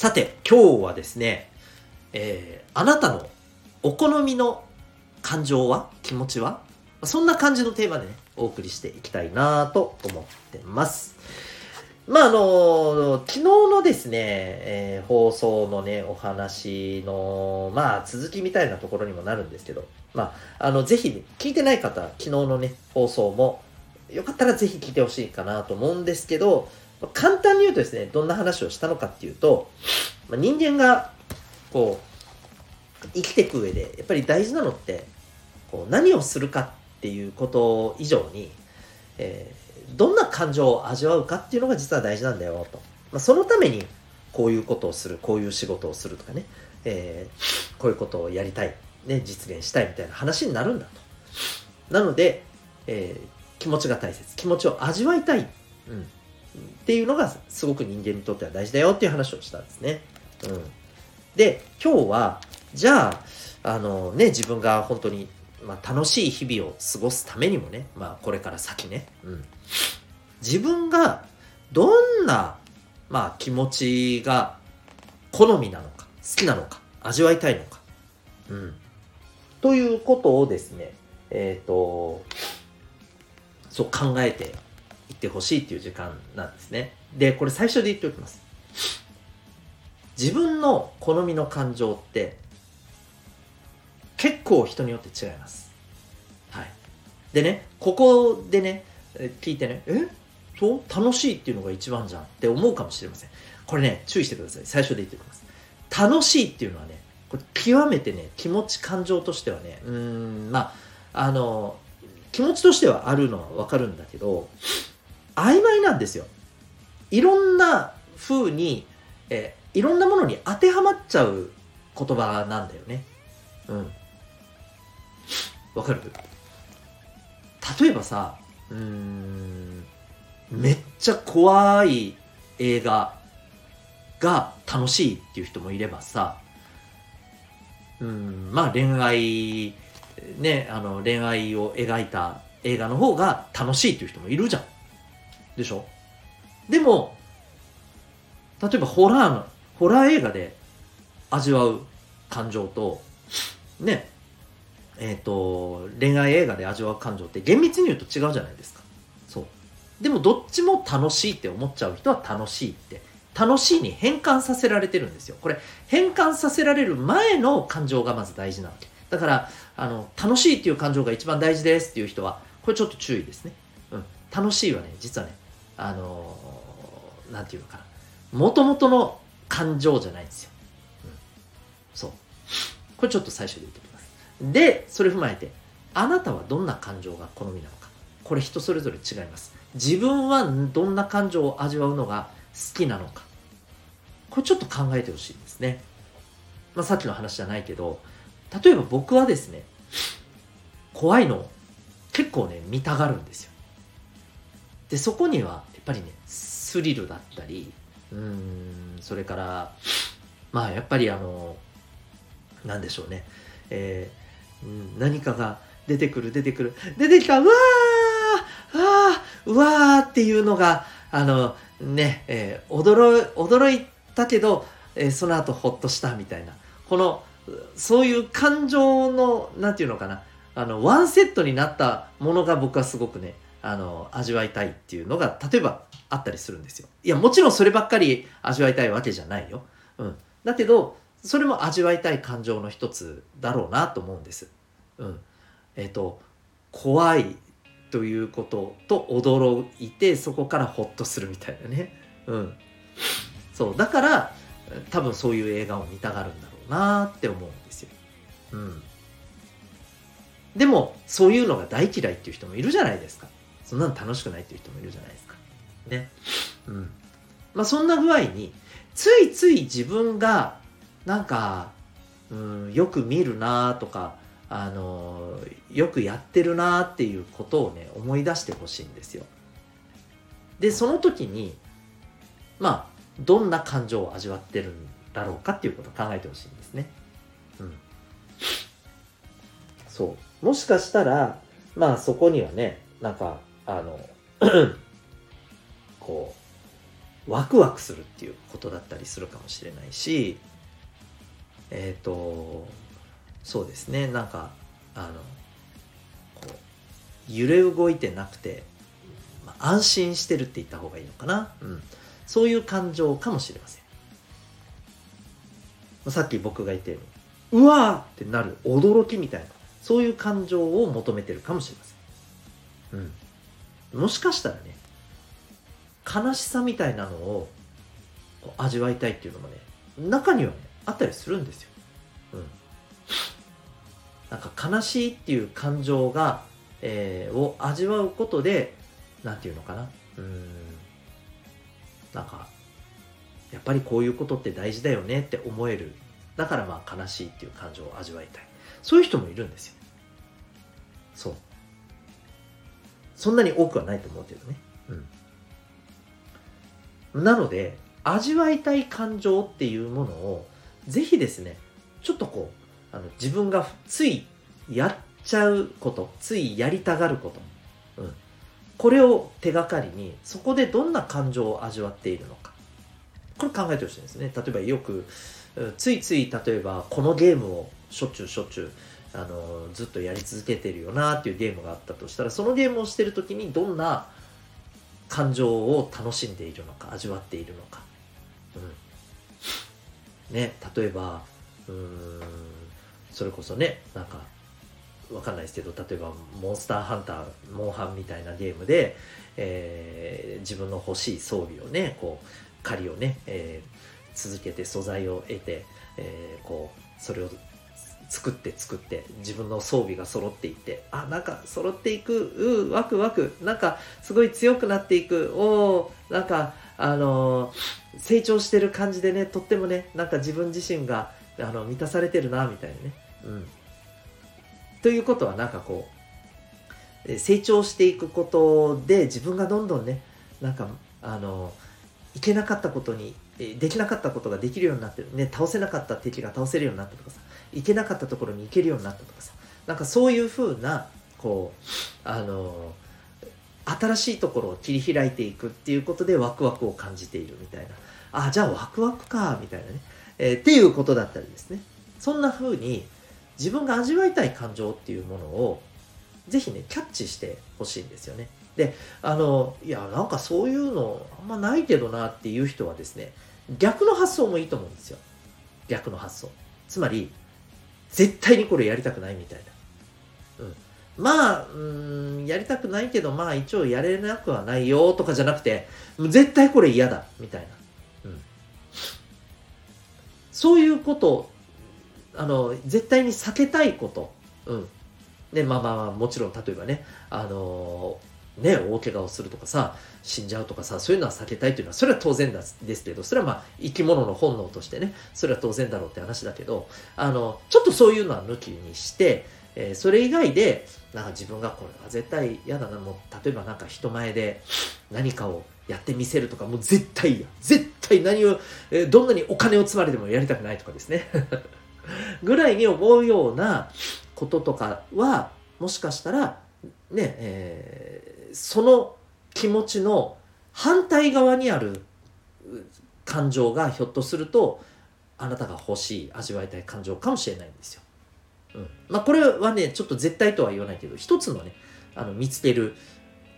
さて、今日はですね、えーあなたのお好みの感情は？気持ちは？そんな感じのテーマでね、お送りしていきたいなと思ってます。まあ、あの昨日のですね、えー放送のね、お話の、まあ、続きみたいなところにもなるんですけど、まあ、あの、ぜひ、聞いてない方、昨日のね、放送も、よかったらぜひ聞いてほしいかなと思うんですけど、簡単に言うとですね、どんな話をしたのかっていうと、まあ、人間が、こう、生きていく上で、やっぱり大事なのって、こう何をするかっていうこと以上に、えーどんな感情を味わうかっていうのが実は大事なんだよと。まあ、そのために、こういうことをする、こういう仕事をするとかね、えーこういうことをやりたい、ね、実現したいみたいな話になるんだと。なので、えー気持ちが大切。気持ちを味わいたい。うん。っていうのがすごく人間にとっては大事だよっていう話をしたんですね。うん。で、今日は、じゃあ、あのね、自分が本当に、まあ、楽しい日々を過ごすためにもね、まあ、これから先ね、うん。自分がどんな、まあ、気持ちが好みなのか、好きなのか、味わいたいのか、うん。ということをですね、えっ、と、そう考えていってほしいっていう時間なんですね。で、これ最初で言っておきます。自分の好みの感情って結構人によって違います。はい。でね、ここでね、聞いてね、え？そう楽しいっていうのが一番じゃんって思うかもしれません。これね、注意してください。最初で言っておきます。楽しいっていうのはね、これ極めてね、気持ち、感情としてはね、うーん、まあ、あの、気持ちとしてはあるのはわかるんだけど、曖昧なんですよ。いろんな風に、えーいろんなものに当てはまっちゃう言葉なんだよね。うん。わかる？例えばさ、うん、めっちゃ怖い映画が楽しいっていう人もいればさ、うん、まあ恋愛、ね、あの恋愛を描いた映画の方が楽しいっていう人もいるじゃん。でしょ？でも、例えばホラーの、ホラー映画で味わう感情と、ね、えっ、と、恋愛映画で味わう感情って厳密に言うと違うじゃないですか。そう。でもどっちも楽しいって思っちゃう人は楽しいって、楽しいに変換させられてるんですよ。これ、変換させられる前の感情がまず大事なわけ。だから、あの、楽しいっていう感情が一番大事ですっていう人は、これちょっと注意ですね。うん。楽しいはね、実はね、あのなんていうのかな。もともとの感情じゃないんですよ。うん。そう。これちょっと最初で言っておきます。で、それ踏まえて、あなたはどんな感情が好みなのか。これ人それぞれ違います。自分はどんな感情を味わうのが好きなのか。これちょっと考えてほしいですね。まあ、さっきの話じゃないけど、例えば僕はですね、怖いの結構ね、見たがるんですよ。で、そこにはっぱりね、スリルだったり、うん、それから、まあやっぱりあの、なんでしょうね、えーうん何かが出てくる出てくる、出てきた、うわーあーうわーっていうのが、あの、ね、えー驚い、驚いたけど、えーその後ほっとしたみたいな、この、そういう感情の、なんていうのかな、あの、ワンセットになったものが僕はすごくね、あの、味わいたいっていうのが、例えばあったりするんですよ。いや、もちろんそればっかり味わいたいわけじゃないよ。うん。だけど、それも味わいたい感情の一つだろうなと思うんです。うん。えっ、と、怖いということと驚いて、そこからホッとするみたいなね。うん。そう。だから、多分そういう映画を見たがるんだろうなって思うんですよ。うん。でも、そういうのが大嫌いっていう人もいるじゃないですか。そんなの楽しくないっていう人もいるじゃないですか。ね。うん。まあ、そんな具合に、ついつい自分がなんか、うん、よく見るなとかあのよくやってるなっていうことをね思い出してほしいんですよでその時にまあどんな感情を味わってるんだろうかっていうことを考えてほしいんですねうんそうもしかしたらまあそこにはねなんかあの こうワクワクするっていうことだったりするかもしれないしえっ、ー、とそうですねなんかあのこう揺れ動いてなくて、まあ、安心してるって言った方がいいのかな、うん、そういう感情かもしれません。さっき僕が言ったようにうわーってなる驚きみたいなそういう感情を求めてるかもしれません、うん、もしかしたらね悲しさみたいなのを味わいたいっていうのもね中にはねあったりするんですよ、うん、なんか悲しいっていう感情が、えー、を味わうことでなんていうのかな。うん。なんかやっぱりこういうことって大事だよねって思える。だからまあ悲しいっていう感情を味わいたい。そういう人もいるんですよ。そう。そんなに多くはないと思うけどね。うん。なので味わいたい感情っていうものをぜひですねちょっとこうあの自分がついやっちゃうことついやりたがること、うん、これを手がかりにそこでどんな感情を味わっているのか。これ考えてほしいんですね。例えばよくついつい例えばこのゲームをしょっちゅうしょっちゅうあのずっとやり続けてるよなっていうゲームがあったとしたらそのゲームをしてる時にどんな感情を楽しんでいるのか味わっているのか、うん。ね、例えばうんそれこそねなんかわかんないですけど例えばモンスターハンターモンハンみたいなゲームで、えー、自分の欲しい装備をねこう狩りをね、えー、続けて素材を得て、えー、こうそれを作って作って自分の装備が揃っていってあなんか揃っていくうワクワクなんかすごい強くなっていくおなんかあのー、成長してる感じでねとってもねなんか自分自身があの満たされてるなみたいなね。うん。ということはなんかこう成長していくことで自分がどんどんねなんかあのいけなかったことにできなかったことができるようになってる。ね倒せなかった敵が倒せるようになったとかさ。行けなかったところに行けるようになったとかさ。なんかそういうふうなこうあの新しいところを切り開いていくっていうことでワクワクを感じているみたいな。あじゃあワクワクかみたいなね、えー、っていうことだったりですね。そんなふうに自分が味わいたい感情っていうものをぜひねキャッチしてほしいんですよね。であのいやなんかそういうのあんまないけどなっていう人はですね逆の発想もいいと思うんですよ。逆の発想。つまり絶対にこれやりたくないみたいな。うん。まあ、うん、やりたくないけど、まあ一応やれなくはないよとかじゃなくて、絶対これ嫌だみたいな。うん。そういうこと、あの、絶対に避けたいこと。うん。ね、まあまあまあ、もちろん例えばね、あのね、大怪我をするとかさ、死んじゃうとかさ、そういうのは避けたいというのは、それは当然ですけど、それはまあ、生き物の本能としてね、それは当然だろうって話だけど、あの、ちょっとそういうのは抜きにして、えー、それ以外で、なんか自分がこれは絶対嫌だな、もう、例えばなんか人前で何かをやってみせるとか、もう絶対嫌。絶対何を、えー、どんなにお金を積まれてもやりたくないとかですね。ぐらいに思うようなこととかは、もしかしたら、ね、えーその気持ちの反対側にある感情がひょっとするとあなたが欲しい味わいたい感情かもしれないんですよ。うんまあ、これはねちょっと絶対とは言わないけど一つのねあの見つける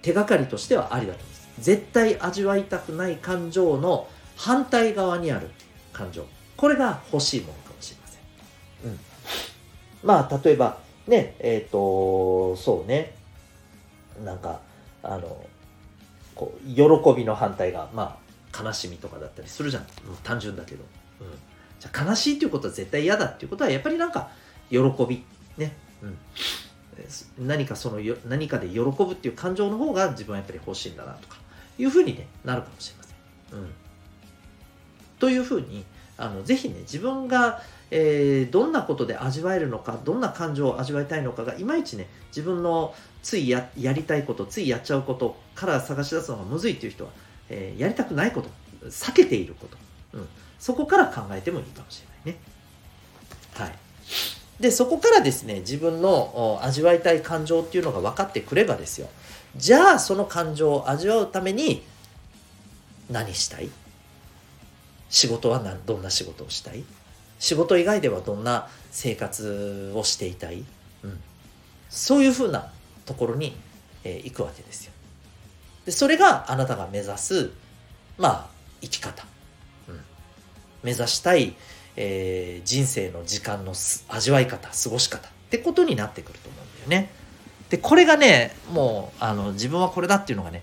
手がかりとしてはありだと思います。絶対味わいたくない感情の反対側にある感情これが欲しいものかもしれません。うん、まあ例えばねえっ、ー、とそうねなんかあのこう喜びの反対がまあ悲しみとかだったりするじゃん。単純だけど、うん、じゃ悲しいっていうことは絶対嫌だっていうことはやっぱりなんか喜びね、うん、何かそのよ何かで喜ぶっていう感情の方が自分はやっぱり欲しいんだなとかいうふうに、ね、なるかもしれません。うん、というふうにあのぜひね自分が、えー、どんなことで味わえるのかどんな感情を味わいたいのかがいまいちね自分のついややりたいことついやっちゃうことから探し出すのがむずいっていう人は、えー、やりたくないこと避けていること、うん、そこから考えてもいいかもしれないね。はい、でそこからですね自分の味わいたい感情っていうのが分かってくればですよ。じゃあその感情を味わうために何したい？仕事はどんな仕事をしたい？仕事以外ではどんな生活をしていたい、うん、そういうふうなところに、えー、行くわけですよ。でそれがあなたが目指すまあ生き方、うん、目指したい、えー、人生の時間の味わい方過ごし方。ってことになってくると思うんだよね。でこれがねもうあの自分はこれだっていうのがね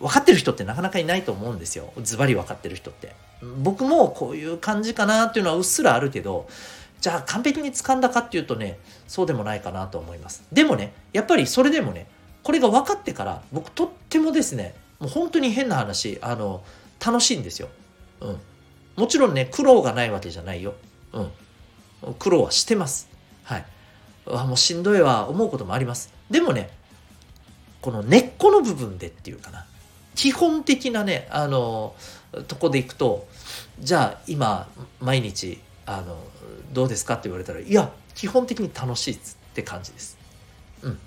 分かってる人ってなかなかいないと思うんですよ。ズバリ分かってる人って。僕もこういう感じかなっていうのはうっすらあるけどじゃあ完璧に掴んだかっていうとねそうでもないかなと思います。でもねやっぱりそれでもねこれが分かってから僕とってもですねもう本当に変な話あの楽しいんですよ、うん、もちろんね苦労がないわけじゃないよ、うん、苦労はしてます。はい。あもうしんどいわ思うこともあります。でもねこの根っこの部分でっていうかな。基本的なねあのとこでいくとじゃあ今毎日あのどうですか？って言われたらいや基本的に楽しいって感じです。うん。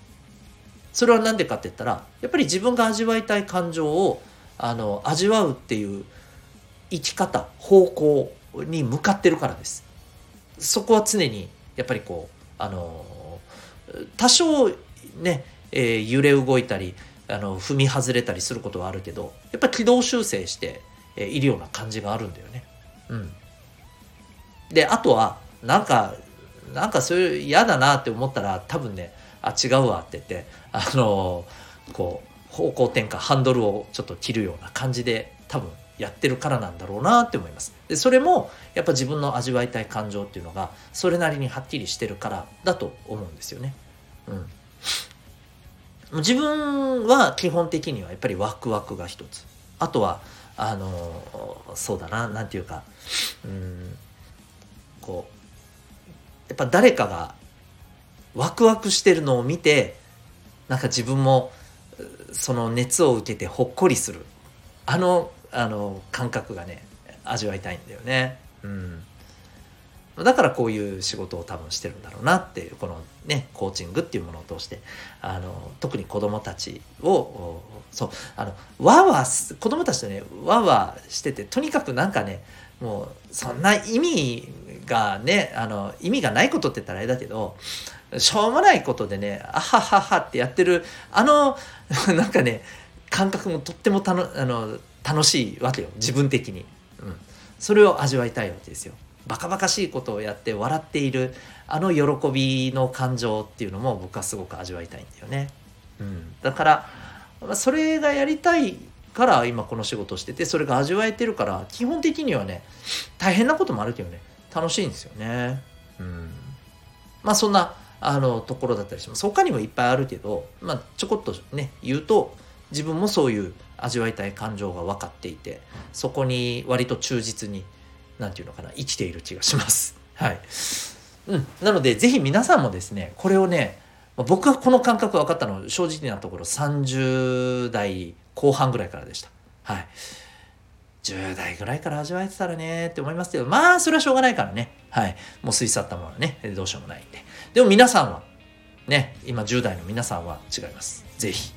それは何でかって言ったらやっぱり自分が味わいたい感情をあの味わうっていう生き方方向に向かってるからです。そこは常にやっぱりこうあの多少ね、えー、揺れ動いたりあの踏み外れたりすることはあるけどやっぱ軌道修正して、いるような感じがあるんだよね。うん、であとはなんかなんかそういう嫌だなって思ったら多分ねあ違うわって言ってあのこう方向転換ハンドルをちょっと切るような感じで多分やってるからなんだろうなって思います。でそれもやっぱ自分の味わいたい感情っていうのがそれなりにはっきりしてるからだと思うんですよね。うん、自分は基本的にはやっぱりワクワクが一つ。あとはあのそうだな何て言うかうんこうやっぱ誰かがワクワクしてるのを見てなんか自分もその熱を受けてほっこりする。あのあの感覚がね味わいたいんだよね。うん。だからこういう仕事を多分してるんだろうなっていうこのねコーチングっていうものを通してあの特に子どもたちをそうあのわわ子どもたちとねわわしててとにかくなんかねもうそんな意味がねあの意味がないことって言ったらあれだけどしょうもないことでねあはははってやってるあの なんかね感覚もとってもたのあの楽しいわけよ自分的に、うん、それを味わいたいわけですよ。バカバカしいことをやって笑っているあの喜びの感情っていうのも僕はすごく味わいたいんだよね。うん、だからそれがやりたいから今この仕事をしててそれが味わえてるから基本的にはね大変なこともあるけどね楽しいんですよね。うん、まあそんなあのところだったりします他にもいっぱいあるけど、まあ、ちょこっとね言うと自分もそういう味わいたい感情が分かっていてそこに割と忠実に何て言うのかな生きている気がします。はい、うん、なので是非皆さんもですねこれをね僕はこの感覚分かったの正直なところ30代後半ぐらいからでした。はい。10代ぐらいから味わえてたらねって思いますけど、まあ、それはしょうがないからね。はい。もう過ぎ去ったものはね、どうしようもないんで。でも皆さんは、ね、今10代の皆さんは違います。ぜひ、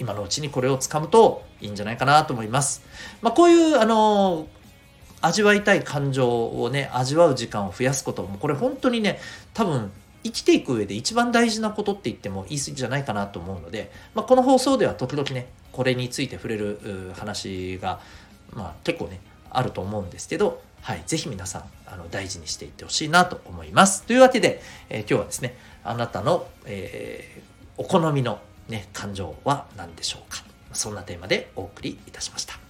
今のうちにこれをつかむといいんじゃないかなと思います。まあ、こういう、あの味わいたい感情をね、味わう時間を増やすことも、これ本当にね、多分、生きていく上で一番大事なことって言っても言い過ぎじゃないかなと思うので、まあ、この放送では時々ねこれについて触れる話が、まあ、結構ねあると思うんですけど、はい、ぜひ皆さんあの大事にしていってほしいなと思います。というわけで、えー、今日はですねあなたの、えー、お好みの、ね、感情は何でしょうかそんなテーマでお送りいたしました。